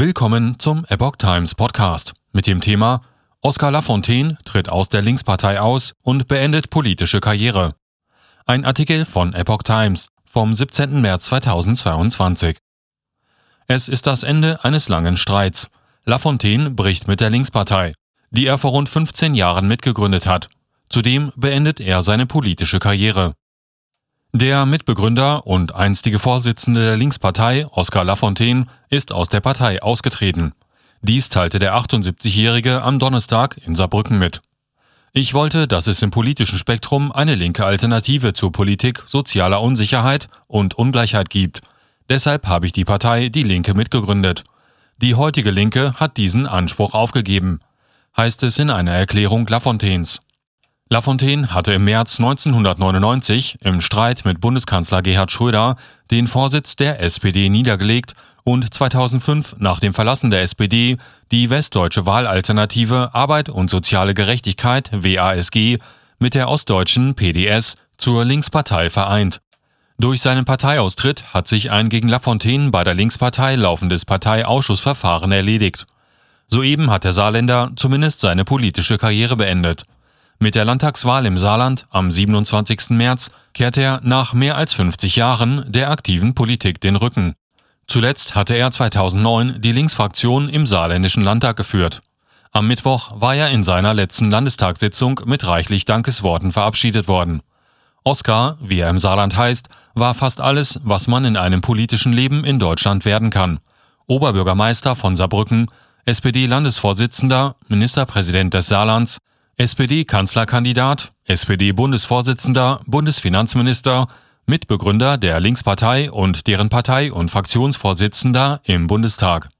Willkommen zum Epoch Times Podcast mit dem Thema Oskar Lafontaine tritt aus der Linkspartei aus und beendet politische Karriere. Ein Artikel von Epoch Times vom 17. März 2022. Es ist das Ende eines langen Streits. Lafontaine bricht mit der Linkspartei, die er vor rund 15 Jahren mitgegründet hat. Zudem beendet er seine politische Karriere. Der Mitbegründer und einstige Vorsitzende der Linkspartei, Oskar Lafontaine, ist aus der Partei ausgetreten. Dies teilte der 78-Jährige am Donnerstag in Saarbrücken mit. Ich wollte, dass es im politischen Spektrum eine linke Alternative zur Politik sozialer Unsicherheit und Ungleichheit gibt. Deshalb habe ich die Partei Die Linke mitgegründet. Die heutige Linke hat diesen Anspruch aufgegeben, heißt es in einer Erklärung Lafontaines. Lafontaine hatte im März 1999 im Streit mit Bundeskanzler Gerhard Schröder den Vorsitz der SPD niedergelegt und 2005 nach dem Verlassen der SPD die westdeutsche Wahlalternative Arbeit und soziale Gerechtigkeit WASG mit der ostdeutschen PDS zur Linkspartei vereint. Durch seinen Parteiaustritt hat sich ein gegen Lafontaine bei der Linkspartei laufendes Parteiausschussverfahren erledigt. Soeben hat der Saarländer zumindest seine politische Karriere beendet. Mit der Landtagswahl im Saarland am 27. März kehrt er nach mehr als 50 Jahren der aktiven Politik den Rücken. Zuletzt hatte er 2009 die Linksfraktion im saarländischen Landtag geführt. Am Mittwoch war er in seiner letzten Landestagssitzung mit reichlich Dankesworten verabschiedet worden. Oskar, wie er im Saarland heißt, war fast alles, was man in einem politischen Leben in Deutschland werden kann. Oberbürgermeister von Saarbrücken, SPD-Landesvorsitzender, Ministerpräsident des Saarlands, SPD-Kanzlerkandidat, SPD-Bundesvorsitzender, Bundesfinanzminister, Mitbegründer der Linkspartei und deren Partei- und Fraktionsvorsitzender im Bundestag.